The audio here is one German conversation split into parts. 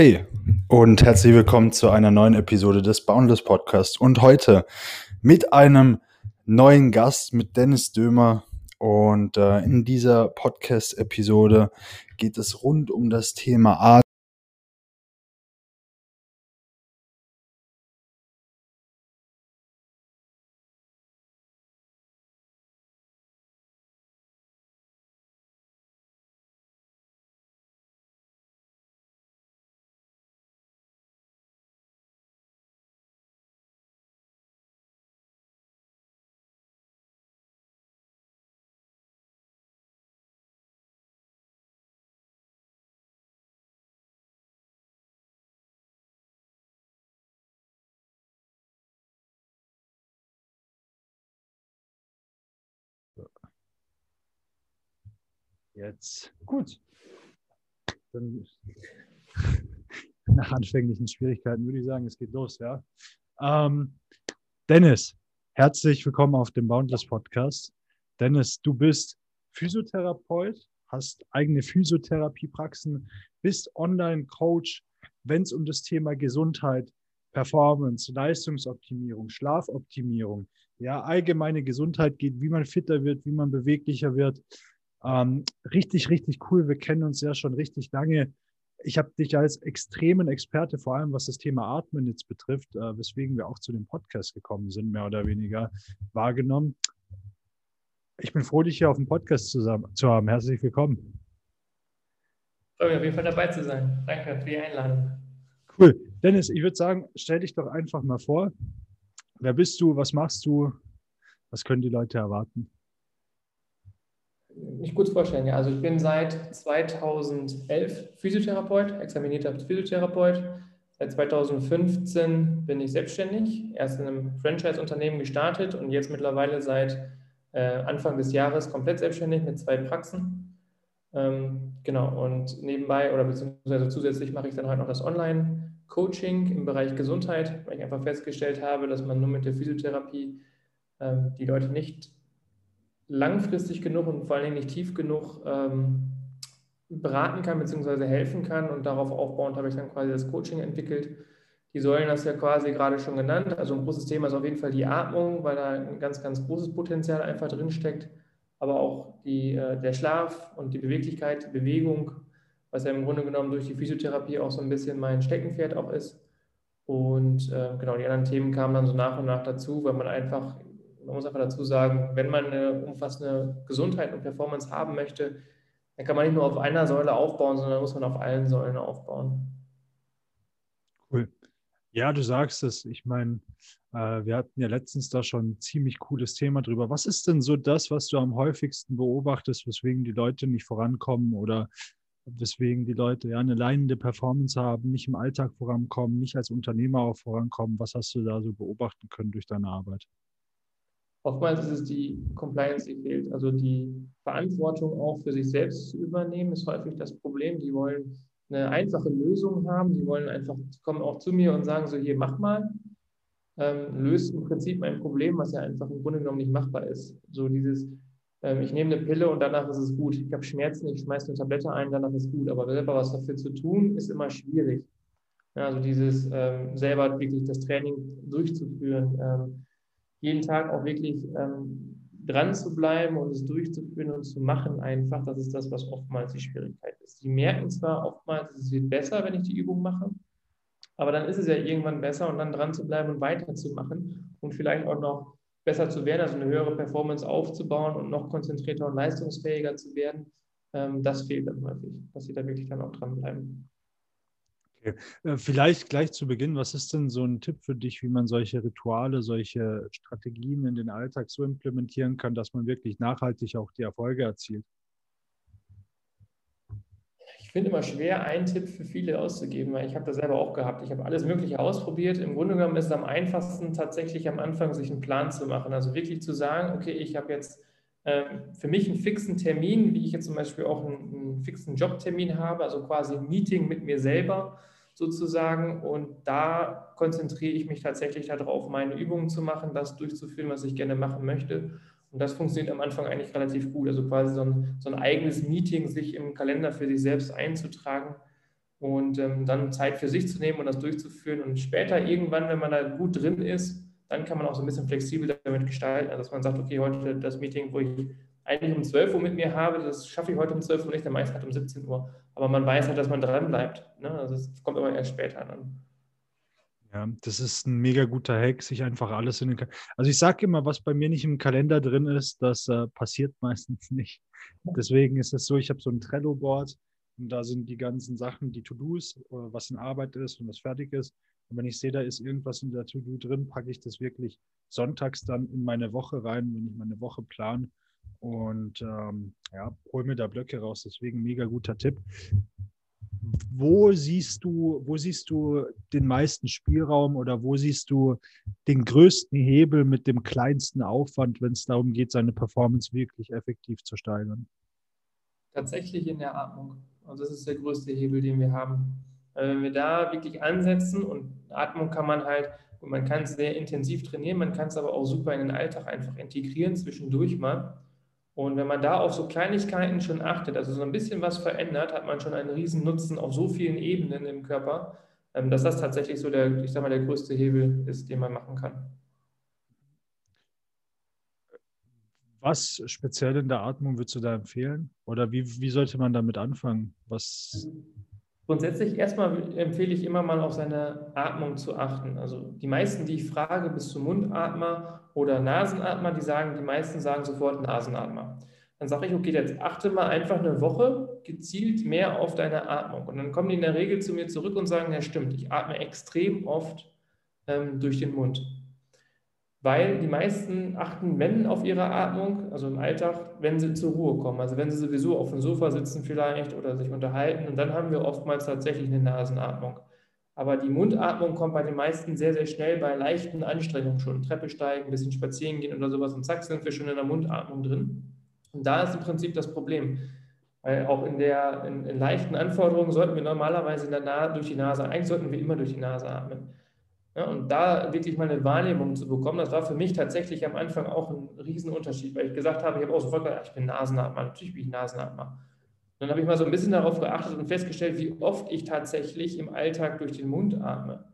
Hey und herzlich willkommen zu einer neuen Episode des Boundless Podcast und heute mit einem neuen Gast, mit Dennis Dömer. Und äh, in dieser Podcast-Episode geht es rund um das Thema Art. Jetzt. Gut. Dann nach anfänglichen Schwierigkeiten würde ich sagen, es geht los, ja. Ähm, Dennis, herzlich willkommen auf dem Boundless Podcast. Dennis, du bist Physiotherapeut, hast eigene Physiotherapiepraxen, bist Online-Coach, wenn es um das Thema Gesundheit, Performance, Leistungsoptimierung, Schlafoptimierung, ja, allgemeine Gesundheit geht, wie man fitter wird, wie man beweglicher wird. Ähm, richtig, richtig cool. Wir kennen uns ja schon richtig lange. Ich habe dich als extremen Experte, vor allem was das Thema Atmen jetzt betrifft, äh, weswegen wir auch zu dem Podcast gekommen sind, mehr oder weniger wahrgenommen. Ich bin froh, dich hier auf dem Podcast zusammen zu haben. Herzlich willkommen. Freue mich auf jeden Fall dabei zu sein. Danke für die Einladung. Cool. Dennis, ich würde sagen, stell dich doch einfach mal vor. Wer bist du? Was machst du? Was können die Leute erwarten? Mich kurz vorstellen, ja. Also ich bin seit 2011 Physiotherapeut, examinierter Physiotherapeut. Seit 2015 bin ich selbstständig, erst in einem Franchise-Unternehmen gestartet und jetzt mittlerweile seit äh, Anfang des Jahres komplett selbstständig mit zwei Praxen. Ähm, genau, und nebenbei oder beziehungsweise zusätzlich mache ich dann halt noch das Online-Coaching im Bereich Gesundheit, weil ich einfach festgestellt habe, dass man nur mit der Physiotherapie ähm, die Leute nicht langfristig genug und vor allen Dingen nicht tief genug ähm, beraten kann bzw. helfen kann. Und darauf aufbauend habe ich dann quasi das Coaching entwickelt. Die Säulen hast du ja quasi gerade schon genannt. Also ein großes Thema ist auf jeden Fall die Atmung, weil da ein ganz, ganz großes Potenzial einfach drin steckt. Aber auch die, äh, der Schlaf und die Beweglichkeit, die Bewegung, was ja im Grunde genommen durch die Physiotherapie auch so ein bisschen mein Steckenpferd auch ist. Und äh, genau, die anderen Themen kamen dann so nach und nach dazu, weil man einfach man muss einfach dazu sagen, wenn man eine umfassende Gesundheit und Performance haben möchte, dann kann man nicht nur auf einer Säule aufbauen, sondern muss man auf allen Säulen aufbauen. Cool. Ja, du sagst es. Ich meine, äh, wir hatten ja letztens da schon ein ziemlich cooles Thema drüber. Was ist denn so das, was du am häufigsten beobachtest, weswegen die Leute nicht vorankommen oder weswegen die Leute ja eine leinende Performance haben, nicht im Alltag vorankommen, nicht als Unternehmer auch vorankommen? Was hast du da so beobachten können durch deine Arbeit? Oftmals ist es die Compliance, die fehlt. Also die Verantwortung auch für sich selbst zu übernehmen, ist häufig das Problem. Die wollen eine einfache Lösung haben. Die wollen einfach, kommen auch zu mir und sagen so, hier, mach mal. Ähm, löst im Prinzip ein Problem, was ja einfach im Grunde genommen nicht machbar ist. So dieses, ähm, ich nehme eine Pille und danach ist es gut. Ich habe Schmerzen, ich schmeiße eine Tablette ein, danach ist es gut. Aber selber was dafür zu tun, ist immer schwierig. Ja, also dieses ähm, selber wirklich das Training durchzuführen ähm, jeden Tag auch wirklich ähm, dran zu bleiben und es durchzuführen und zu machen einfach, das ist das, was oftmals die Schwierigkeit ist. Die merken zwar oftmals, es wird besser, wenn ich die Übung mache, aber dann ist es ja irgendwann besser und dann dran zu bleiben und weiterzumachen und vielleicht auch noch besser zu werden, also eine höhere Performance aufzubauen und noch konzentrierter und leistungsfähiger zu werden, ähm, das fehlt dann häufig, dass sie da wirklich dann auch dranbleiben. Okay. Äh, vielleicht gleich zu Beginn, was ist denn so ein Tipp für dich, wie man solche Rituale, solche Strategien in den Alltag so implementieren kann, dass man wirklich nachhaltig auch die Erfolge erzielt? Ich finde immer schwer, einen Tipp für viele auszugeben, weil ich habe das selber auch gehabt. Ich habe alles Mögliche ausprobiert. Im Grunde genommen ist es am einfachsten, tatsächlich am Anfang sich einen Plan zu machen. Also wirklich zu sagen, okay, ich habe jetzt für mich einen fixen Termin, wie ich jetzt zum Beispiel auch einen, einen fixen Jobtermin habe, also quasi ein Meeting mit mir selber sozusagen. Und da konzentriere ich mich tatsächlich darauf, meine Übungen zu machen, das durchzuführen, was ich gerne machen möchte. Und das funktioniert am Anfang eigentlich relativ gut. Also quasi so ein, so ein eigenes Meeting sich im Kalender für sich selbst einzutragen, und ähm, dann Zeit für sich zu nehmen und das durchzuführen. Und später irgendwann, wenn man da gut drin ist, dann kann man auch so ein bisschen flexibel damit gestalten, dass man sagt, okay, heute das Meeting, wo ich eigentlich um 12 Uhr mit mir habe, das schaffe ich heute um 12 Uhr nicht, ich es halt um 17 Uhr. Aber man weiß halt, dass man dran bleibt. Ne? Also es kommt immer erst später an. Ja, das ist ein mega guter Hack, sich einfach alles in den Kalender. Also ich sage immer, was bei mir nicht im Kalender drin ist, das äh, passiert meistens nicht. Deswegen ist es so, ich habe so ein Trello-Board und da sind die ganzen Sachen, die To-Dos, äh, was in Arbeit ist und was fertig ist. Und wenn ich sehe, da ist irgendwas in der To-Do drin, packe ich das wirklich sonntags dann in meine Woche rein, wenn ich meine Woche plane. Und ähm, ja, hol mir da Blöcke raus. Deswegen mega guter Tipp wo siehst du, wo siehst du den meisten Spielraum oder wo siehst du den größten Hebel mit dem kleinsten Aufwand, wenn es darum geht, seine Performance wirklich effektiv zu steigern? Tatsächlich in der Atmung. Also das ist der größte Hebel, den wir haben. Wenn wir da wirklich ansetzen und Atmung kann man halt, man kann es sehr intensiv trainieren, man kann es aber auch super in den Alltag einfach integrieren, zwischendurch mal. Und wenn man da auf so Kleinigkeiten schon achtet, also so ein bisschen was verändert, hat man schon einen riesen Nutzen auf so vielen Ebenen im Körper, ähm, dass das tatsächlich so der, ich sag mal, der größte Hebel ist, den man machen kann. Was speziell in der Atmung würdest du da empfehlen? Oder wie, wie sollte man damit anfangen? Was Grundsätzlich erstmal empfehle ich immer mal auf seine Atmung zu achten. Also die meisten, die ich frage, bis zum Mundatmer oder Nasenatmer, die sagen, die meisten sagen sofort Nasenatmer. Dann sage ich, okay, jetzt achte mal einfach eine Woche gezielt mehr auf deine Atmung. Und dann kommen die in der Regel zu mir zurück und sagen, ja stimmt, ich atme extrem oft ähm, durch den Mund weil die meisten achten, wenn auf ihre Atmung, also im Alltag, wenn sie zur Ruhe kommen. Also wenn sie sowieso auf dem Sofa sitzen vielleicht oder sich unterhalten und dann haben wir oftmals tatsächlich eine Nasenatmung. Aber die Mundatmung kommt bei den meisten sehr, sehr schnell bei leichten Anstrengungen schon. Treppe steigen, ein bisschen spazieren gehen oder sowas und zack sind wir schon in der Mundatmung drin. Und da ist im Prinzip das Problem. Weil auch in, der, in, in leichten Anforderungen sollten wir normalerweise in der durch die Nase, eigentlich sollten wir immer durch die Nase atmen. Ja, und da wirklich mal eine Wahrnehmung zu bekommen, das war für mich tatsächlich am Anfang auch ein Riesenunterschied, weil ich gesagt habe, ich habe auch sofort gesagt, ich bin Nasenatmer, natürlich bin ich Nasenatmer. Dann habe ich mal so ein bisschen darauf geachtet und festgestellt, wie oft ich tatsächlich im Alltag durch den Mund atme.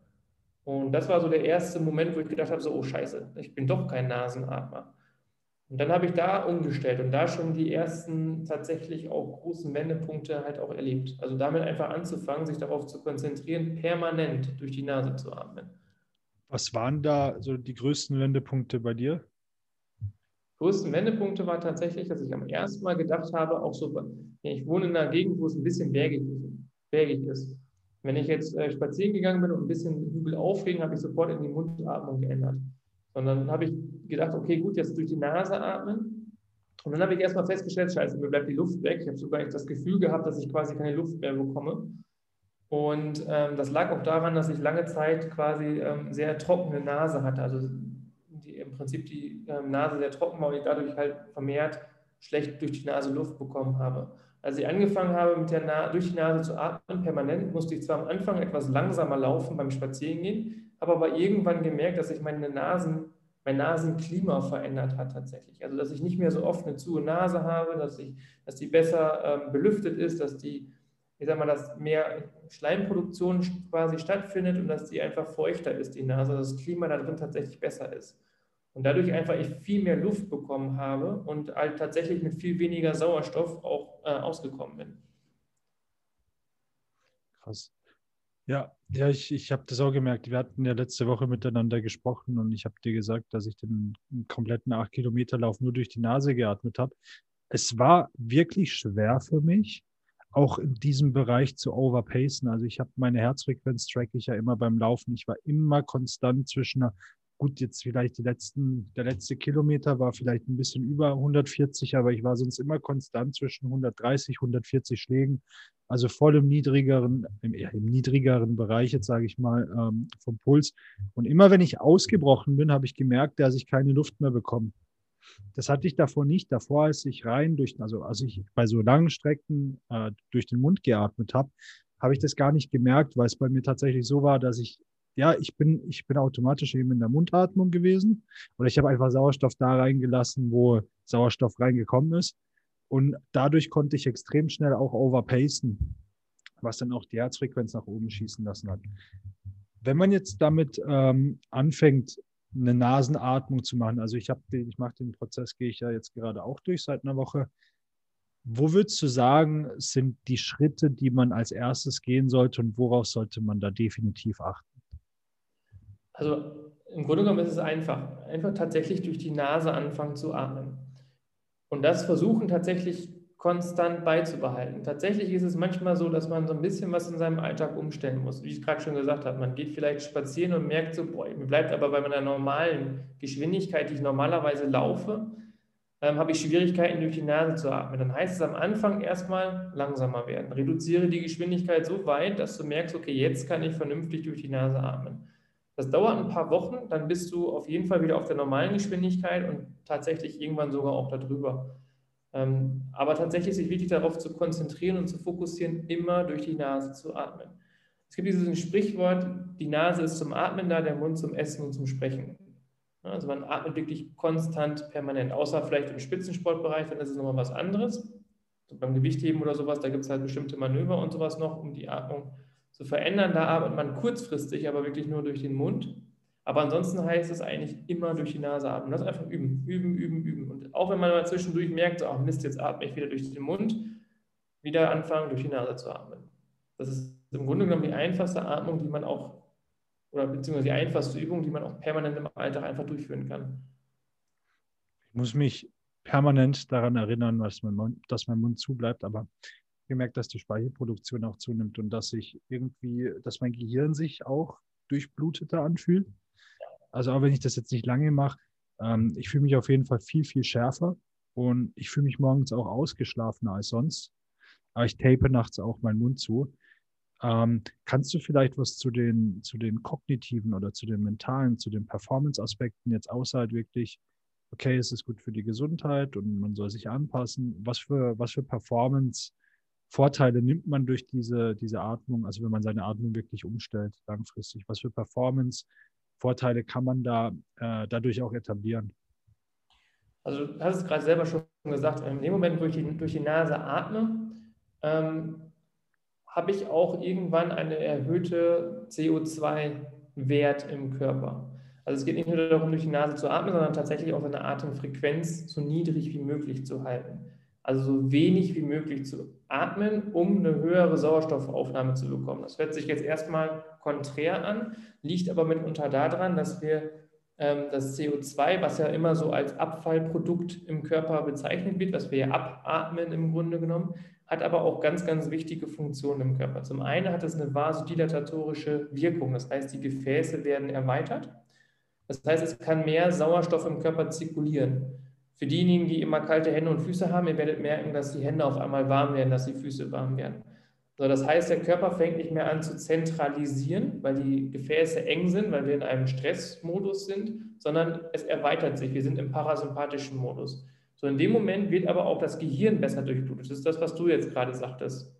Und das war so der erste Moment, wo ich gedacht habe, so, oh scheiße, ich bin doch kein Nasenatmer. Und dann habe ich da umgestellt und da schon die ersten tatsächlich auch großen Wendepunkte halt auch erlebt. Also damit einfach anzufangen, sich darauf zu konzentrieren, permanent durch die Nase zu atmen. Was waren da so die größten Wendepunkte bei dir? Größten Wendepunkte war tatsächlich, dass ich am ersten Mal gedacht habe, auch so, ich wohne in einer Gegend, wo es ein bisschen bergig, bergig ist. Wenn ich jetzt äh, spazieren gegangen bin und ein bisschen Hügel aufging, habe ich sofort in die Mundatmung geändert. Sondern habe ich gedacht, okay, gut, jetzt durch die Nase atmen. Und dann habe ich erstmal festgestellt, scheiße, mir bleibt die Luft weg. Ich habe sogar das Gefühl gehabt, dass ich quasi keine Luft mehr bekomme. Und ähm, das lag auch daran, dass ich lange Zeit quasi ähm, sehr trockene Nase hatte. Also die, im Prinzip die ähm, Nase sehr trocken war und ich dadurch halt vermehrt schlecht durch die Nase Luft bekommen habe. Als ich angefangen habe, mit der Na durch die Nase zu atmen, permanent, musste ich zwar am Anfang etwas langsamer laufen beim Spazierengehen, habe aber irgendwann gemerkt, dass sich meine Nasen, mein Nasenklima verändert hat tatsächlich. Also dass ich nicht mehr so oft eine zu Nase habe, dass, ich, dass die besser ähm, belüftet ist, dass die ich sag mal, dass mehr Schleimproduktion quasi stattfindet und dass die einfach feuchter ist, die Nase, dass das Klima da drin tatsächlich besser ist. Und dadurch einfach ich viel mehr Luft bekommen habe und halt tatsächlich mit viel weniger Sauerstoff auch äh, ausgekommen bin. Krass. Ja, ja, ich, ich habe das auch gemerkt. Wir hatten ja letzte Woche miteinander gesprochen und ich habe dir gesagt, dass ich den kompletten 8-Kilometer-Lauf nur durch die Nase geatmet habe. Es war wirklich schwer für mich, auch in diesem Bereich zu overpacen. Also ich habe meine Herzfrequenz track ich ja immer beim Laufen. Ich war immer konstant zwischen einer, gut, jetzt vielleicht die letzten, der letzte Kilometer war vielleicht ein bisschen über 140, aber ich war sonst immer konstant zwischen 130, 140 Schlägen. Also voll im niedrigeren, im, im niedrigeren Bereich, jetzt sage ich mal, ähm, vom Puls. Und immer wenn ich ausgebrochen bin, habe ich gemerkt, dass ich keine Luft mehr bekomme. Das hatte ich davor nicht. Davor, als ich rein durch, also als ich bei so langen Strecken äh, durch den Mund geatmet habe, habe ich das gar nicht gemerkt, weil es bei mir tatsächlich so war, dass ich, ja, ich bin, ich bin automatisch eben in der Mundatmung gewesen oder ich habe einfach Sauerstoff da reingelassen, wo Sauerstoff reingekommen ist. Und dadurch konnte ich extrem schnell auch overpacen. was dann auch die Herzfrequenz nach oben schießen lassen hat. Wenn man jetzt damit ähm, anfängt, eine Nasenatmung zu machen, also ich habe ich mache den Prozess, gehe ich ja jetzt gerade auch durch seit einer Woche. Wo würdest du sagen, sind die Schritte, die man als erstes gehen sollte und worauf sollte man da definitiv achten? Also im Grunde genommen ist es einfach. Einfach tatsächlich durch die Nase anfangen zu atmen. Und das versuchen tatsächlich konstant beizubehalten. Tatsächlich ist es manchmal so, dass man so ein bisschen was in seinem Alltag umstellen muss. Wie ich gerade schon gesagt habe, man geht vielleicht spazieren und merkt so, boah, mir bleibt aber bei meiner normalen Geschwindigkeit, die ich normalerweise laufe, ähm, habe ich Schwierigkeiten durch die Nase zu atmen. Dann heißt es am Anfang erstmal langsamer werden. Reduziere die Geschwindigkeit so weit, dass du merkst, okay, jetzt kann ich vernünftig durch die Nase atmen. Das dauert ein paar Wochen, dann bist du auf jeden Fall wieder auf der normalen Geschwindigkeit und tatsächlich irgendwann sogar auch darüber. Ähm, aber tatsächlich sich wirklich darauf zu konzentrieren und zu fokussieren, immer durch die Nase zu atmen. Es gibt dieses Sprichwort, die Nase ist zum Atmen da, der Mund zum Essen und zum Sprechen. Also man atmet wirklich konstant, permanent, außer vielleicht im Spitzensportbereich, dann ist es nochmal was anderes. So beim Gewichtheben oder sowas, da gibt es halt bestimmte Manöver und sowas noch, um die Atmung zu verändern. Da atmet man kurzfristig, aber wirklich nur durch den Mund. Aber ansonsten heißt es eigentlich immer durch die Nase atmen. Das einfach üben, üben, üben, üben. Und auch wenn man mal zwischendurch merkt, ach Mist, jetzt atme ich wieder durch den Mund, wieder anfangen, durch die Nase zu atmen. Das ist im Grunde genommen die einfachste Atmung, die man auch, oder beziehungsweise die einfachste Übung, die man auch permanent im Alltag einfach durchführen kann. Ich muss mich permanent daran erinnern, dass mein Mund, dass mein Mund zubleibt, aber gemerkt, dass die Speichelproduktion auch zunimmt und dass sich irgendwie, dass mein Gehirn sich auch durchbluteter anfühlt. Also auch wenn ich das jetzt nicht lange mache, ähm, ich fühle mich auf jeden Fall viel, viel schärfer und ich fühle mich morgens auch ausgeschlafener als sonst. Aber ich tape nachts auch meinen Mund zu. Ähm, kannst du vielleicht was zu den, zu den kognitiven oder zu den mentalen, zu den Performance-Aspekten jetzt außer halt wirklich, okay, es ist gut für die Gesundheit und man soll sich anpassen. Was für, was für Performance-Vorteile nimmt man durch diese, diese Atmung, also wenn man seine Atmung wirklich umstellt, langfristig? Was für Performance Vorteile kann man da äh, dadurch auch etablieren? Also du hast es gerade selber schon gesagt, in dem Moment, wo ich die, durch die Nase atme, ähm, habe ich auch irgendwann eine erhöhte CO2-Wert im Körper. Also es geht nicht nur darum, durch die Nase zu atmen, sondern tatsächlich auch seine Atemfrequenz so niedrig wie möglich zu halten. Also so wenig wie möglich zu atmen, um eine höhere Sauerstoffaufnahme zu bekommen. Das hört sich jetzt erstmal konträr an, liegt aber mitunter daran, dass wir ähm, das CO2, was ja immer so als Abfallprodukt im Körper bezeichnet wird, was wir ja abatmen im Grunde genommen, hat aber auch ganz, ganz wichtige Funktionen im Körper. Zum einen hat es eine vasodilatorische Wirkung, das heißt, die Gefäße werden erweitert. Das heißt, es kann mehr Sauerstoff im Körper zirkulieren. Für diejenigen, die immer kalte Hände und Füße haben, ihr werdet merken, dass die Hände auf einmal warm werden, dass die Füße warm werden. So, das heißt, der Körper fängt nicht mehr an zu zentralisieren, weil die Gefäße eng sind, weil wir in einem Stressmodus sind, sondern es erweitert sich. Wir sind im parasympathischen Modus. So, in dem Moment wird aber auch das Gehirn besser durchblutet. Das ist das, was du jetzt gerade sagtest.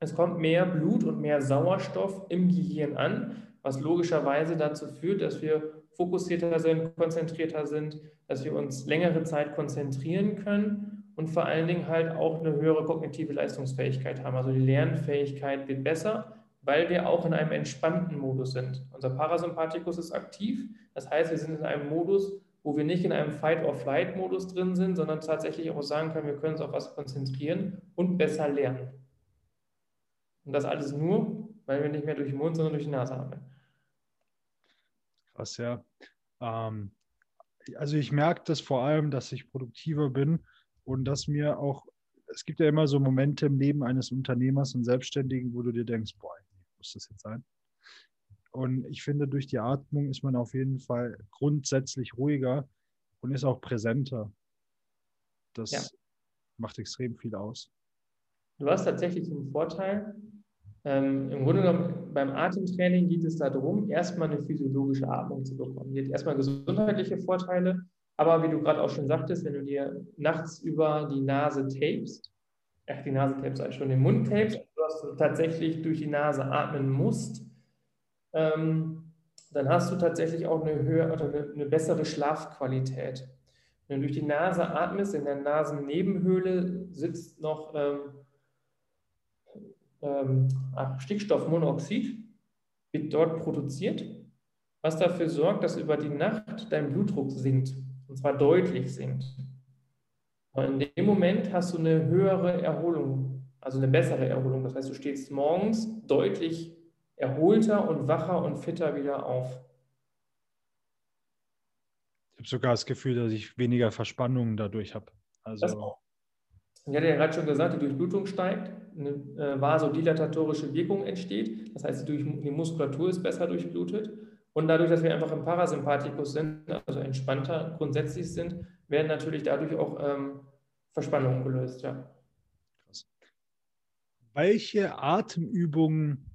Es kommt mehr Blut und mehr Sauerstoff im Gehirn an, was logischerweise dazu führt, dass wir fokussierter sind, konzentrierter sind, dass wir uns längere Zeit konzentrieren können und vor allen Dingen halt auch eine höhere kognitive Leistungsfähigkeit haben. Also die Lernfähigkeit wird besser, weil wir auch in einem entspannten Modus sind. Unser Parasympathikus ist aktiv, das heißt, wir sind in einem Modus, wo wir nicht in einem Fight-or-Flight-Modus drin sind, sondern tatsächlich auch sagen können, wir können uns auf was konzentrieren und besser lernen. Und das alles nur, weil wir nicht mehr durch den Mund, sondern durch die Nase haben. Krass, ja. Ähm, also ich merke das vor allem, dass ich produktiver bin und dass mir auch, es gibt ja immer so Momente im Leben eines Unternehmers und Selbstständigen, wo du dir denkst, boah, muss das jetzt sein? Und ich finde, durch die Atmung ist man auf jeden Fall grundsätzlich ruhiger und ist auch präsenter. Das ja. macht extrem viel aus. Du hast tatsächlich einen Vorteil. Ähm, Im Grunde genommen, beim Atemtraining geht es darum, erstmal eine physiologische Atmung zu bekommen. Die hat erstmal gesundheitliche Vorteile, aber wie du gerade auch schon sagtest, wenn du dir nachts über die Nase tapest, ach, die Nase tapest, also schon den Mund tapest, dass du tatsächlich durch die Nase atmen musst, ähm, dann hast du tatsächlich auch eine höhere oder eine, eine, bessere Schlafqualität. Wenn du durch die Nase atmest, in der Nasennebenhöhle sitzt noch ähm, ähm, Stickstoffmonoxid wird dort produziert, was dafür sorgt, dass über die Nacht dein Blutdruck sinkt, und zwar deutlich sinkt. Und in dem Moment hast du eine höhere Erholung, also eine bessere Erholung. Das heißt, du stehst morgens deutlich erholter und wacher und fitter wieder auf. Ich habe sogar das Gefühl, dass ich weniger Verspannungen dadurch habe. Also das auch. Ich hatte ja gerade schon gesagt, die Durchblutung steigt, eine äh, vasodilatorische Wirkung entsteht. Das heißt, die Muskulatur ist besser durchblutet. Und dadurch, dass wir einfach im Parasympathikus sind, also entspannter grundsätzlich sind, werden natürlich dadurch auch ähm, Verspannungen gelöst. Ja. Krass. Welche Atemübungen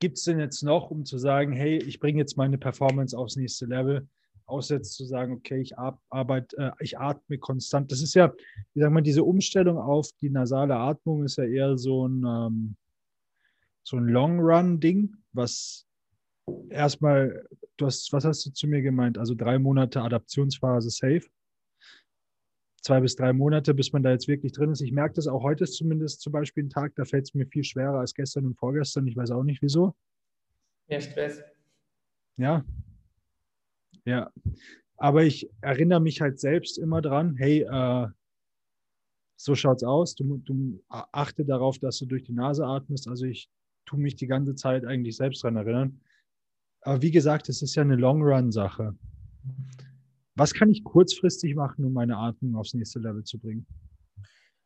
gibt es denn jetzt noch, um zu sagen, hey, ich bringe jetzt meine Performance aufs nächste Level? außer zu sagen, okay, ich arbeite, äh, ich atme konstant. Das ist ja, wie sagt man, diese Umstellung auf die nasale Atmung ist ja eher so ein, ähm, so ein Long-Run-Ding, was erstmal, du hast, was hast du zu mir gemeint? Also drei Monate Adaptionsphase safe. Zwei bis drei Monate, bis man da jetzt wirklich drin ist. Ich merke das auch heute ist zumindest zum Beispiel ein Tag, da fällt es mir viel schwerer als gestern und vorgestern. Ich weiß auch nicht wieso. Mehr Stress. Ja, ja, aber ich erinnere mich halt selbst immer dran, hey, äh, so schaut's aus. Du, du achte darauf, dass du durch die Nase atmest. Also ich tue mich die ganze Zeit eigentlich selbst dran erinnern. Aber wie gesagt, es ist ja eine Long-Run-Sache. Was kann ich kurzfristig machen, um meine Atmung aufs nächste Level zu bringen?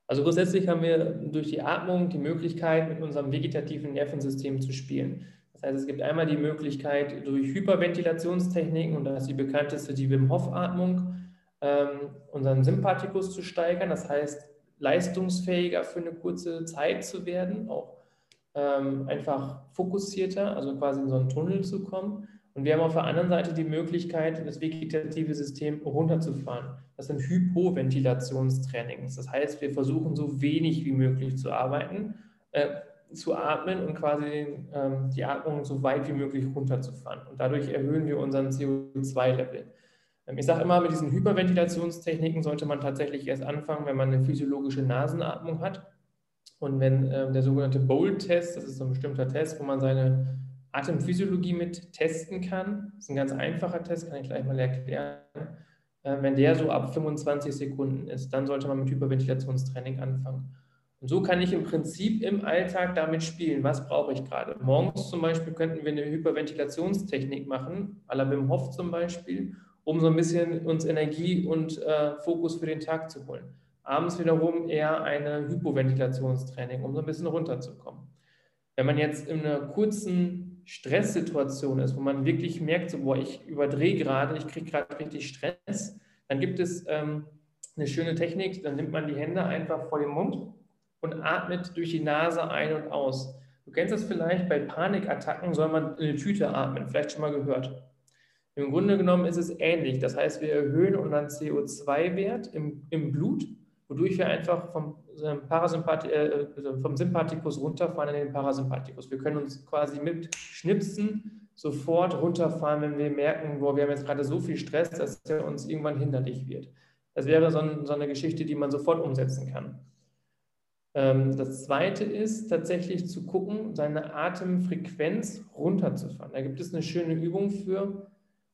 Also grundsätzlich haben wir durch die Atmung die Möglichkeit, mit unserem vegetativen Nervensystem zu spielen. Das heißt, es gibt einmal die Möglichkeit durch Hyperventilationstechniken, und das ist die bekannteste, die Wim Hof-Atmung, ähm, unseren Sympathikus zu steigern. Das heißt, leistungsfähiger für eine kurze Zeit zu werden, auch ähm, einfach fokussierter, also quasi in so einen Tunnel zu kommen. Und wir haben auf der anderen Seite die Möglichkeit, das vegetative System runterzufahren. Das sind Hypoventilationstrainings. Das heißt, wir versuchen so wenig wie möglich zu arbeiten, äh, zu atmen und quasi ähm, die Atmung so weit wie möglich runterzufahren. Und dadurch erhöhen wir unseren CO2-Level. Ähm, ich sage immer, mit diesen Hyperventilationstechniken sollte man tatsächlich erst anfangen, wenn man eine physiologische Nasenatmung hat. Und wenn äh, der sogenannte BOLD-Test, das ist so ein bestimmter Test, wo man seine Atemphysiologie mit testen kann, das ist ein ganz einfacher Test, kann ich gleich mal erklären. Äh, wenn der so ab 25 Sekunden ist, dann sollte man mit Hyperventilationstraining anfangen. Und so kann ich im Prinzip im Alltag damit spielen. Was brauche ich gerade? Morgens zum Beispiel könnten wir eine Hyperventilationstechnik machen, à la Wim Hof zum Beispiel, um so ein bisschen uns Energie und äh, Fokus für den Tag zu holen. Abends wiederum eher eine Hypoventilationstraining, um so ein bisschen runterzukommen. Wenn man jetzt in einer kurzen Stresssituation ist, wo man wirklich merkt, so, boah, ich überdrehe gerade, ich kriege gerade richtig Stress, dann gibt es ähm, eine schöne Technik, dann nimmt man die Hände einfach vor den Mund und atmet durch die Nase ein und aus. Du kennst das vielleicht, bei Panikattacken soll man in eine Tüte atmen, vielleicht schon mal gehört. Im Grunde genommen ist es ähnlich. Das heißt, wir erhöhen unseren CO2-Wert im, im Blut, wodurch wir einfach vom, Parasympathi äh, also vom Sympathikus runterfahren in den Parasympathikus. Wir können uns quasi mit Schnipsen sofort runterfahren, wenn wir merken, wo wir haben jetzt gerade so viel Stress, dass er uns irgendwann hinderlich wird. Das wäre so, ein, so eine Geschichte, die man sofort umsetzen kann. Ähm, das zweite ist tatsächlich zu gucken, seine Atemfrequenz runterzufahren. Da gibt es eine schöne Übung für,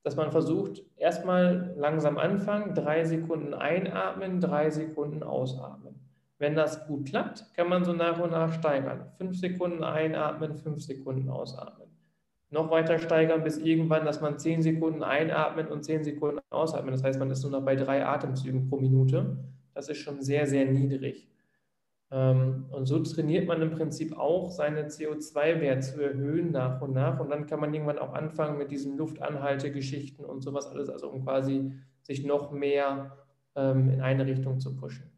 dass man versucht, erstmal langsam anfangen, drei Sekunden einatmen, drei Sekunden ausatmen. Wenn das gut klappt, kann man so nach und nach steigern. Fünf Sekunden einatmen, fünf Sekunden ausatmen. Noch weiter steigern bis irgendwann, dass man zehn Sekunden einatmen und zehn Sekunden ausatmen. Das heißt, man ist nur noch bei drei Atemzügen pro Minute. Das ist schon sehr, sehr niedrig. Ähm, und so trainiert man im Prinzip auch, seine CO2-Wert zu erhöhen nach und nach. Und dann kann man irgendwann auch anfangen mit diesen Luftanhaltegeschichten und sowas alles, also um quasi sich noch mehr ähm, in eine Richtung zu pushen.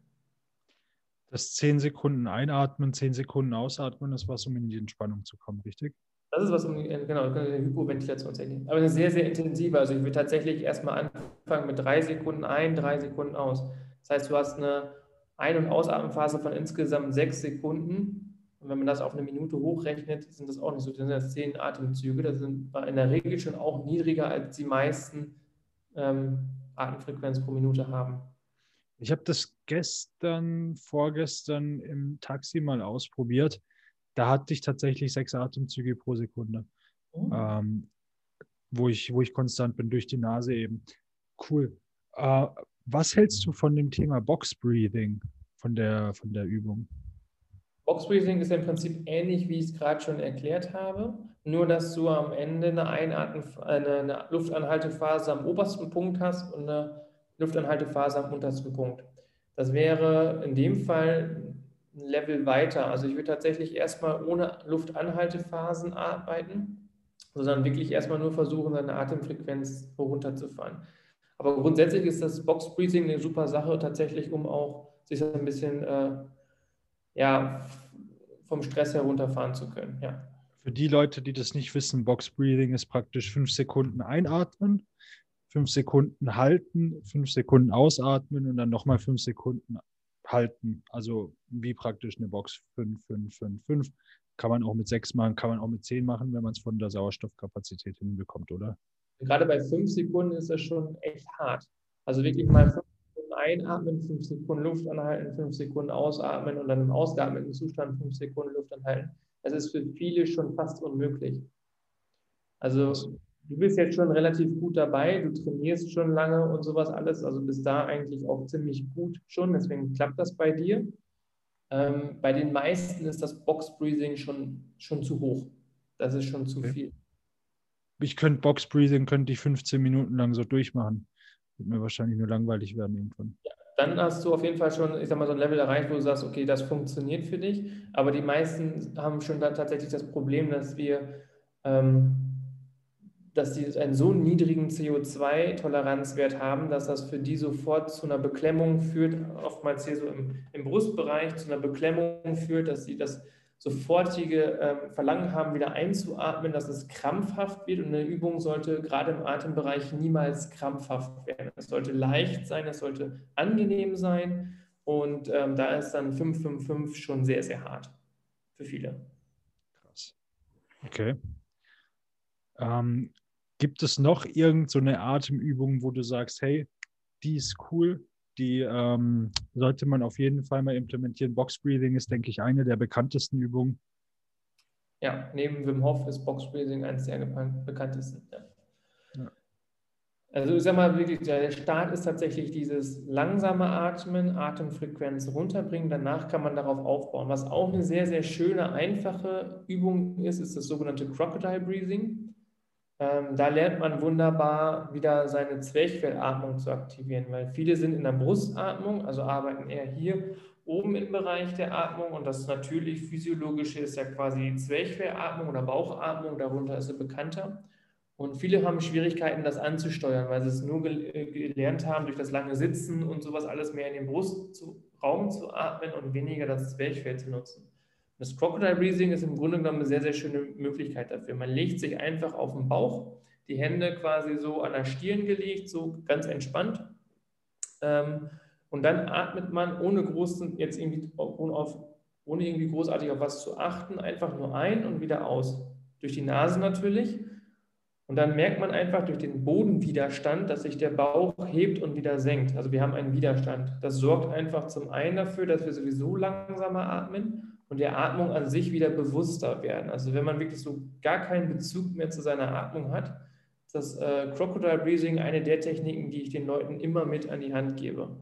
Das 10 Sekunden einatmen, 10 Sekunden ausatmen, das was, um in die Entspannung zu kommen, richtig? Das ist was, um genau, eine Hypoventilationsentechnik. Aber eine sehr, sehr intensive. Also ich will tatsächlich erstmal anfangen mit drei Sekunden ein, drei Sekunden aus. Das heißt, du hast eine ein- und Ausatmenphase von insgesamt sechs Sekunden. Und wenn man das auf eine Minute hochrechnet, sind das auch nicht so, das sind das zehn Atemzüge. Das sind in der Regel schon auch niedriger, als die meisten ähm, Atemfrequenz pro Minute haben. Ich habe das gestern, vorgestern im Taxi mal ausprobiert. da hatte ich tatsächlich sechs Atemzüge pro Sekunde, oh. ähm, wo, ich, wo ich konstant bin, durch die Nase eben. Cool. Äh, was hältst du von dem Thema Box Breathing, von der, von der Übung? Box Breathing ist im Prinzip ähnlich, wie ich es gerade schon erklärt habe, nur dass du am Ende eine, Einatmen, eine, eine Luftanhaltephase am obersten Punkt hast und eine Luftanhaltephase am untersten Punkt. Das wäre in dem Fall ein Level weiter. Also ich würde tatsächlich erstmal ohne Luftanhaltephasen arbeiten, sondern wirklich erstmal nur versuchen, seine Atemfrequenz runterzufahren. Aber grundsätzlich ist das Box Breathing eine super Sache, tatsächlich, um auch sich ein bisschen äh, ja, vom Stress herunterfahren zu können. Ja. Für die Leute, die das nicht wissen, Box Breathing ist praktisch fünf Sekunden einatmen, fünf Sekunden halten, fünf Sekunden ausatmen und dann nochmal fünf Sekunden halten. Also wie praktisch eine Box 5, 5, 5, 5. Kann man auch mit sechs machen, kann man auch mit zehn machen, wenn man es von der Sauerstoffkapazität hinbekommt, oder? Gerade bei fünf Sekunden ist das schon echt hart. Also wirklich mal fünf Sekunden einatmen, fünf Sekunden Luft anhalten, fünf Sekunden ausatmen und dann im ausgeatmeten Zustand fünf Sekunden Luft anhalten. Das ist für viele schon fast unmöglich. Also du bist jetzt schon relativ gut dabei, du trainierst schon lange und sowas alles, also bist da eigentlich auch ziemlich gut schon, deswegen klappt das bei dir. Ähm, bei den meisten ist das Box Breathing schon, schon zu hoch. Das ist schon zu okay. viel. Ich könnte Box Breathing, könnte ich 15 Minuten lang so durchmachen. Wird mir wahrscheinlich nur langweilig werden irgendwann. Ja, dann hast du auf jeden Fall schon, ich sag mal, so ein Level erreicht, wo du sagst, okay, das funktioniert für dich. Aber die meisten haben schon dann tatsächlich das Problem, dass wir ähm, dass sie einen so niedrigen CO2-Toleranzwert haben, dass das für die sofort zu einer Beklemmung führt, oftmals hier so im, im Brustbereich zu einer Beklemmung führt, dass sie das sofortige ähm, Verlangen haben, wieder einzuatmen, dass es krampfhaft wird und eine Übung sollte gerade im Atembereich niemals krampfhaft werden. Es sollte leicht sein, es sollte angenehm sein und ähm, da ist dann 555 schon sehr, sehr hart für viele. Krass. Okay. Ähm, Gibt es noch irgendeine so Atemübung, wo du sagst, hey, die ist cool, die ähm, sollte man auf jeden Fall mal implementieren. Box Breathing ist, denke ich, eine der bekanntesten Übungen. Ja, neben Wim Hof ist Box Breathing eines der bekanntesten. Ja. Ja. Also ich sag mal wirklich, der Start ist tatsächlich dieses langsame Atmen, Atemfrequenz runterbringen. Danach kann man darauf aufbauen. Was auch eine sehr, sehr schöne, einfache Übung ist, ist das sogenannte Crocodile Breathing. Ähm, da lernt man wunderbar wieder seine Zwerchfellatmung zu aktivieren, weil viele sind in der Brustatmung, also arbeiten eher hier oben im Bereich der Atmung und das natürlich physiologische ist ja quasi Zwerchfellatmung oder Bauchatmung, darunter ist sie bekannter. Und viele haben Schwierigkeiten, das anzusteuern, weil sie es nur äh, gelernt haben, durch das lange Sitzen und sowas alles mehr in den Brustraum zu atmen und weniger das Zwerchfell zu nutzen. Das Crocodile Breathing ist im Grunde genommen eine sehr, sehr schöne Möglichkeit dafür. Man legt sich einfach auf den Bauch, die Hände quasi so an der Stirn gelegt, so ganz entspannt. Ähm, und dann atmet man ohne großen, jetzt irgendwie, ohne, auf, ohne irgendwie großartig auf was zu achten, einfach nur ein und wieder aus. Durch die Nase natürlich. Und dann merkt man einfach durch den Bodenwiderstand, dass sich der Bauch hebt und wieder senkt. Also wir haben einen Widerstand. Das sorgt einfach zum einen dafür, dass wir sowieso langsamer atmen und der Atmung an sich wieder bewusster werden. Also wenn man wirklich so gar keinen Bezug mehr zu seiner Atmung hat, ist das äh, Crocodile Breathing eine der Techniken, die ich den Leuten immer mit an die Hand gebe,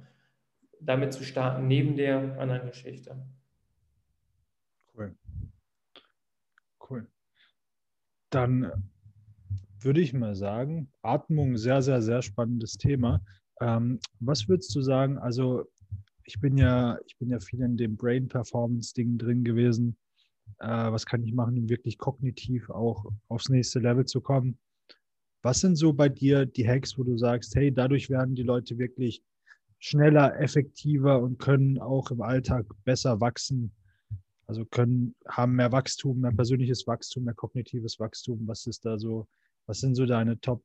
damit zu starten, neben der anderen Geschichte. Cool. Cool. Dann würde ich mal sagen, Atmung, sehr, sehr, sehr spannendes Thema. Ähm, was würdest du sagen, also ich bin ja, ich bin ja viel in dem Brain Performance-Ding drin gewesen. Äh, was kann ich machen, um wirklich kognitiv auch aufs nächste Level zu kommen? Was sind so bei dir die Hacks, wo du sagst, hey, dadurch werden die Leute wirklich schneller, effektiver und können auch im Alltag besser wachsen? Also können, haben mehr Wachstum, mehr persönliches Wachstum, mehr kognitives Wachstum. Was ist da so, was sind so deine Top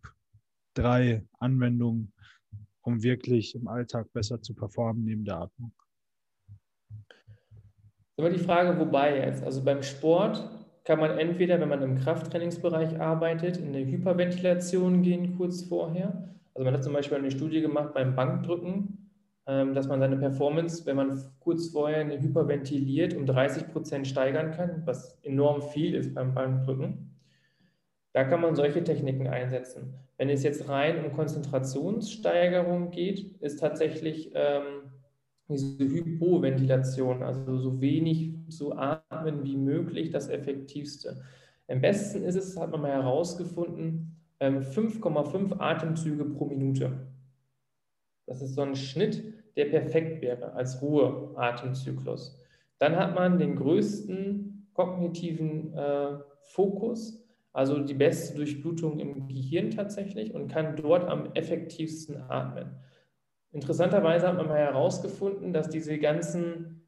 drei Anwendungen, um wirklich im Alltag besser zu performen neben der Atmung. Aber die Frage, wobei jetzt? Also beim Sport kann man entweder, wenn man im Krafttrainingsbereich arbeitet, in eine Hyperventilation gehen kurz vorher. Also man hat zum Beispiel eine Studie gemacht beim Bankdrücken. ähm, dass man seine Performance, wenn man kurz vorher hyperventiliert, um 30 Prozent steigern kann, was enorm viel ist beim Bankdrücken. Da kann man solche Techniken einsetzen. Wenn es jetzt rein um Konzentrationssteigerung geht, ist tatsächlich ähm, diese Hypoventilation, also so wenig zu atmen wie möglich, das Effektivste. Am besten ist es, hat man mal herausgefunden, 5,5 ähm, Atemzüge pro Minute. Das ist so ein Schnitt, der perfekt wäre als Ruheatemzyklus. Dann hat man den größten kognitiven äh, Fokus, also die beste Durchblutung im Gehirn tatsächlich und kann dort am effektivsten atmen. Interessanterweise hat man mal herausgefunden, dass diese ganzen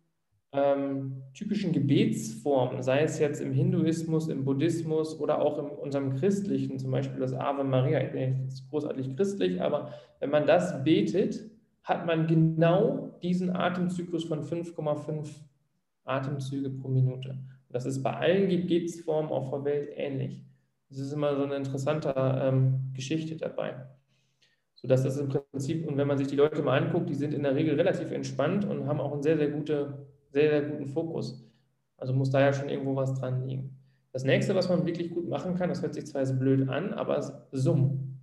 ähm, typischen Gebetsformen, sei es jetzt im Hinduismus, im Buddhismus oder auch in unserem christlichen, zum Beispiel das Ave Maria, ich bin nicht großartig christlich, aber wenn man das betet, hat man genau diesen Atemzyklus von 5,5 Atemzüge pro Minute. Das ist bei allen Gebetsformen auf der Welt ähnlich. Das ist immer so eine interessante ähm, Geschichte dabei. So das im Prinzip, und wenn man sich die Leute mal anguckt, die sind in der Regel relativ entspannt und haben auch einen sehr, sehr, gute, sehr, sehr guten Fokus. Also muss da ja schon irgendwo was dran liegen. Das nächste, was man wirklich gut machen kann, das hört sich zwar so blöd an, aber Summen.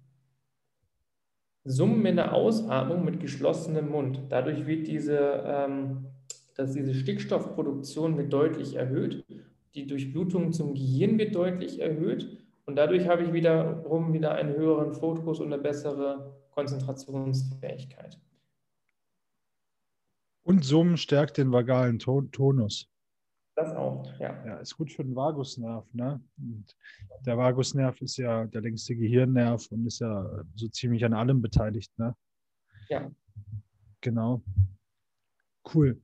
Summen in der Ausatmung mit geschlossenem Mund. Dadurch wird diese, ähm, dass diese Stickstoffproduktion wird deutlich erhöht. Die Durchblutung zum Gehirn wird deutlich erhöht. Und dadurch habe ich wiederum wieder einen höheren Fokus und eine bessere Konzentrationsfähigkeit. Und Summen stärkt den vagalen Tonus. Das auch, ja. Ja, ist gut für den Vagusnerv. Ne? Und der Vagusnerv ist ja der längste Gehirnnerv und ist ja so ziemlich an allem beteiligt. Ne? Ja. Genau. Cool.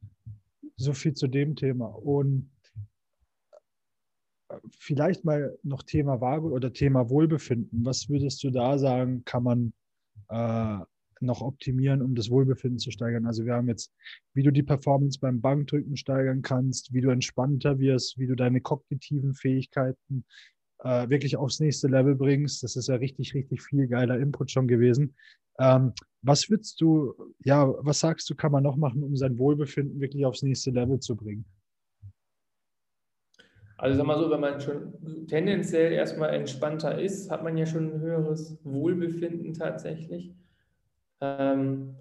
So viel zu dem Thema. Und vielleicht mal noch Thema Vagus oder Thema Wohlbefinden. Was würdest du da sagen, kann man äh, noch optimieren, um das Wohlbefinden zu steigern? Also wir haben jetzt, wie du die Performance beim Bankdrücken steigern kannst, wie du entspannter wirst, wie du deine kognitiven Fähigkeiten äh, wirklich aufs nächste Level bringst. Das ist ja richtig, richtig viel geiler Input schon gewesen. Ähm, was würdest du, ja, was sagst du, kann man noch machen, um sein Wohlbefinden wirklich aufs nächste Level zu bringen? Also sag mal so, wenn man schon tendenziell erstmal entspannter ist, hat man ja schon ein höheres Wohlbefinden tatsächlich. Ähm,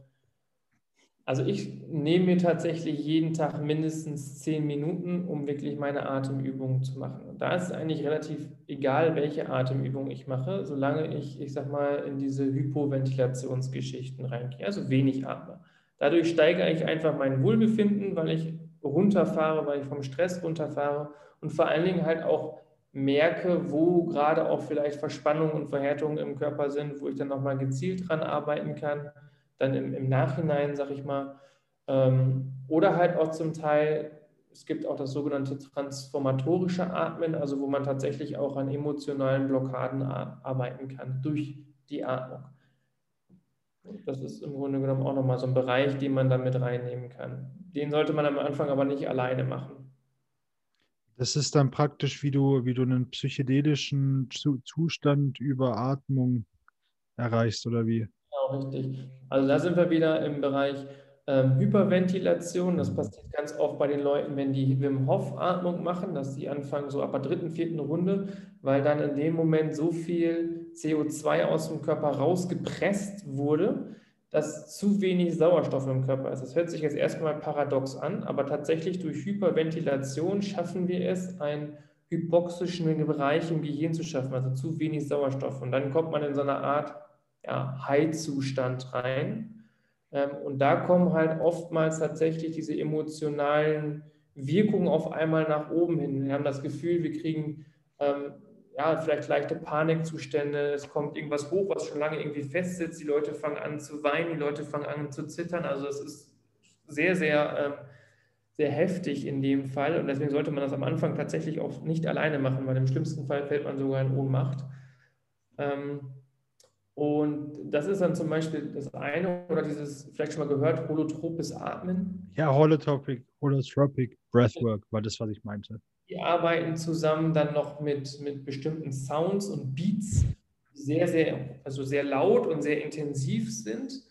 also ich nehme mir tatsächlich jeden Tag mindestens zehn Minuten, um wirklich meine Atemübungen zu machen. Und da ist es eigentlich relativ egal, welche Atemübung ich mache, solange ich, ich sag mal, in diese Hypoventilationsgeschichten reingehe, also wenig atme. Dadurch steigere ich einfach mein Wohlbefinden, weil ich runterfahre, weil ich vom Stress runterfahre und vor allen Dingen halt auch merke, wo gerade auch vielleicht Verspannungen und Verhärtungen im Körper sind, wo ich dann nochmal gezielt dran arbeiten kann, dann im, im Nachhinein, sag ich mal. Ähm, oder halt auch zum Teil, es gibt auch das sogenannte transformatorische Atmen, also wo man tatsächlich auch an emotionalen Blockaden arbeiten kann durch die Atmung. Das ist im Grunde genommen auch nochmal so ein Bereich, den man da mit reinnehmen kann. Den sollte man am Anfang aber nicht alleine machen. Das ist dann praktisch, wie du, wie du einen psychedelischen Zustand über Atmung erreichst, oder wie? Genau, richtig. Also da sind wir wieder im Bereich ähm, Hyperventilation. Das passiert ganz oft bei den Leuten, wenn die Wim Hof-Atmung machen, dass die anfangen so ab der dritten, vierten Runde, weil dann in dem Moment so viel CO2 aus dem Körper rausgepresst wurde, dass zu wenig Sauerstoff im Körper ist. Das hört sich jetzt erstmal paradox an, aber tatsächlich durch Hyperventilation schaffen wir es, einen hypoxischen Bereich im Gehirn zu schaffen, also zu wenig Sauerstoff. Und dann kommt man in so eine Art ja, High-Zustand rein. Ähm, und da kommen halt oftmals tatsächlich diese emotionalen Wirkungen auf einmal nach oben hin. Wir haben das Gefühl, wir kriegen ähm, ja, vielleicht leichte Panikzustände, es kommt irgendwas hoch, was schon lange irgendwie festsitzt, die Leute fangen an zu weinen, die Leute fangen an zu zittern. Also es ist sehr, sehr, ähm, sehr heftig in dem Fall und deswegen sollte man das am Anfang tatsächlich auch nicht alleine machen, weil im schlimmsten Fall fällt man sogar in Ohnmacht. Ähm, und das ist dann zum Beispiel das eine oder dieses, vielleicht schon mal gehört, holotropes Atmen. Ja, holotropic, holotropic Breathwork war das, was ich meinte. Die arbeiten zusammen dann noch mit, mit bestimmten Sounds und Beats, die sehr, sehr, also sehr laut und sehr intensiv sind.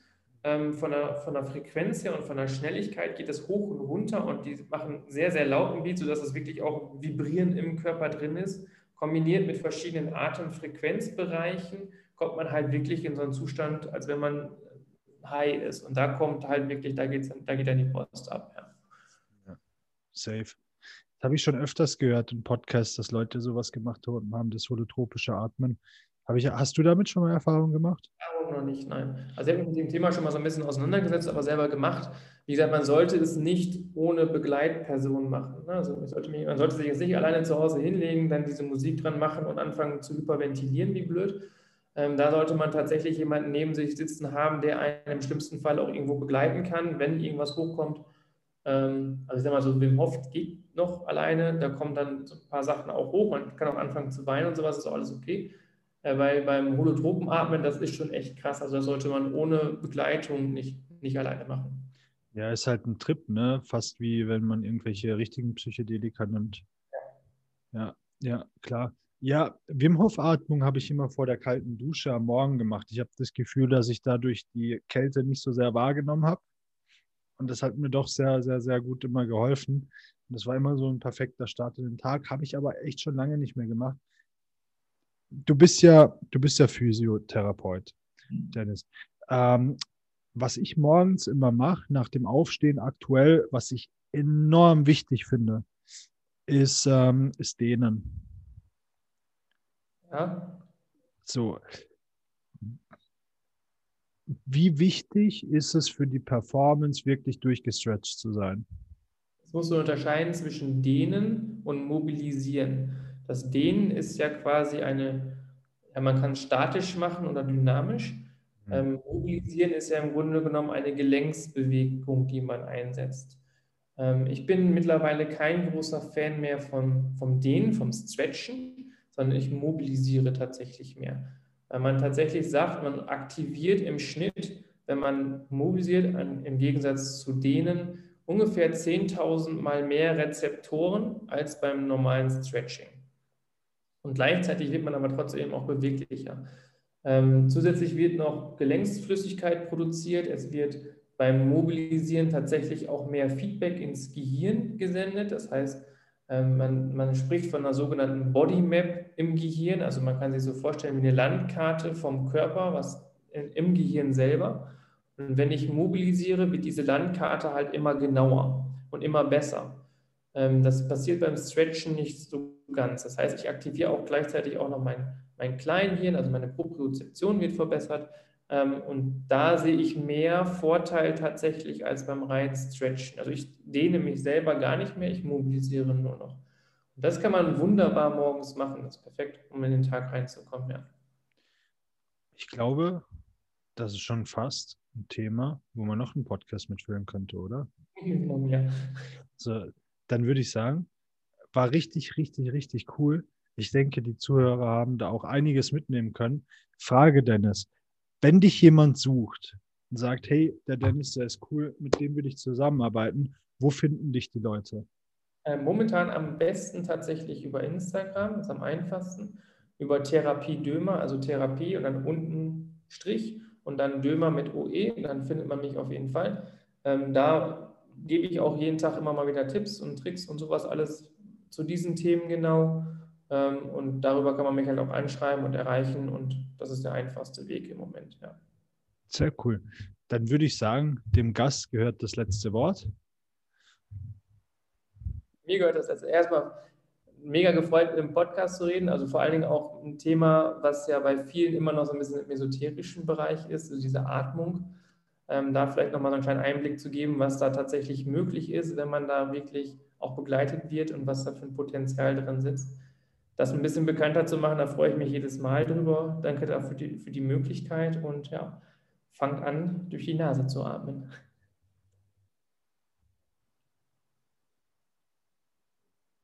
ähm, von, der, von der Frequenz her und von der Schnelligkeit geht es hoch und runter und die machen sehr, sehr laut im Beat, sodass es wirklich auch Vibrieren im Körper drin ist. Kombiniert mit verschiedenen Atemfrequenzbereichen kommt man halt wirklich in so einen Zustand, als wenn man high ist. Und da kommt halt wirklich, da, geht's, da geht dann die Post ab. Ja. Ja, safe. Habe ich schon öfters gehört im Podcast, dass Leute sowas gemacht haben, das holotropische Atmen. Ich, hast du damit schon mal Erfahrung gemacht? Erfahrung noch nicht, nein. Also ich habe mich mit dem Thema schon mal so ein bisschen auseinandergesetzt, aber selber gemacht. Wie gesagt, man sollte es nicht ohne Begleitperson machen. Ne? Also man sollte, man sollte sich jetzt nicht alleine zu Hause hinlegen, dann diese Musik dran machen und anfangen zu hyperventilieren, wie blöd. Ähm, da sollte man tatsächlich jemanden neben sich sitzen haben, der einen im schlimmsten Fall auch irgendwo begleiten kann, wenn irgendwas hochkommt. Ähm, also ich sage mal so, Wim Hof geht noch alleine, da kommen dann so ein paar Sachen auch hoch, man kann auch anfangen zu weinen und sowas, ist auch alles okay. Äh, beim Holotropenatmen, das ist schon echt krass. Also das sollte man ohne Begleitung nicht, nicht alleine machen. Ja, ist halt ein Trip, ne? Fast wie wenn man irgendwelche richtigen Psychedelika nimmt. Ja, ja, klar. Ja, Wim Hof Atmung habe ich immer vor der kalten Dusche am Morgen gemacht. Ich habe das Gefühl, dass ich dadurch die Kälte nicht so sehr wahrgenommen habe. Und das hat mir doch sehr, sehr, sehr gut immer geholfen. Und das war immer so ein perfekter Start in den Tag. Habe ich aber echt schon lange nicht mehr gemacht du bist ja, du bist ja Physiotherapeut, mhm. Dennis. Ähm, was ich morgens immer mache, nach dem Aufstehen aktuell, was ich enorm wichtig finde, ist, ähm, ist Dehnen. Ja. So. Wie wichtig ist es für die Performance, wirklich durchgestretched zu sein? Es muss man unterscheiden zwischen Dehnen und Mobilisieren. Das Dehnen ist ja quasi eine, ja, man kann statisch machen oder dynamisch. Mhm. Ähm, mobilisieren ist ja im Grunde genommen eine Gelenksbewegung, die man einsetzt. Ähm, ich bin mittlerweile kein großer Fan mehr von, vom Dehnen, vom Stretchen, sondern ich mobilisiere tatsächlich mehr. Weil man tatsächlich sagt, man aktiviert im Schnitt, wenn man mobilisiert, im Gegensatz zu dehnen, ungefähr 10.000 mal mehr Rezeptoren als beim normalen Stretching. Und gleichzeitig wird man aber trotzdem auch beweglicher. Ähm, zusätzlich wird noch Gelenksflüssigkeit produziert. Es wird beim Mobilisieren tatsächlich auch mehr Feedback ins Gehirn gesendet. Das heißt, man, man, spricht von einer sogenannten Body Map im Gehirn. Also man kann sich so vorstellen wie eine Landkarte vom Körper, was im Gehirn selber. Und wenn ich mobilisiere, wird diese Landkarte halt immer genauer und immer besser. Ähm, das passiert beim Stretchen nicht so ganz. Das heißt, ich aktiviere auch gleichzeitig auch noch mein, mein Kleinhirn, also meine Propriozeption wird verbessert. Ähm, und da sehe ich mehr Vorteil tatsächlich als beim reinen Stretchen. Also ich dehne mich selber gar nicht mehr, ich mobilisiere nur noch. Und das kann man wunderbar morgens machen. Das ist perfekt, um in den Tag reinzukommen. Ja. Ich glaube, das ist schon fast ein Thema, wo man noch einen Podcast mitführen könnte, oder? Ja. So, dann würde ich sagen, war richtig, richtig, richtig cool. Ich denke, die Zuhörer haben da auch einiges mitnehmen können. Frage, Dennis, wenn dich jemand sucht und sagt, hey, der Dennis, der ist cool, mit dem will ich zusammenarbeiten, wo finden dich die Leute? Äh, momentan am besten tatsächlich über Instagram, das ist am einfachsten, über Therapie Dömer, also Therapie und dann unten Strich und dann Dömer mit OE, dann findet man mich auf jeden Fall. Ähm, da gebe ich auch jeden Tag immer mal wieder Tipps und Tricks und sowas alles zu diesen Themen genau. Ähm, und darüber kann man mich halt auch anschreiben und erreichen. Und das ist der einfachste Weg im Moment, ja. Sehr cool. Dann würde ich sagen, dem Gast gehört das letzte Wort. Mir gehört das letzte. Erstmal mega gefreut, im Podcast zu reden. Also vor allen Dingen auch ein Thema, was ja bei vielen immer noch so ein bisschen im esoterischen Bereich ist, also diese Atmung. Ähm, da vielleicht nochmal so einen kleinen Einblick zu geben, was da tatsächlich möglich ist, wenn man da wirklich auch begleitet wird und was da für ein Potenzial drin sitzt. Das ein bisschen bekannter zu machen, da freue ich mich jedes Mal drüber. Danke dafür die, für die Möglichkeit und ja, fangt an, durch die Nase zu atmen.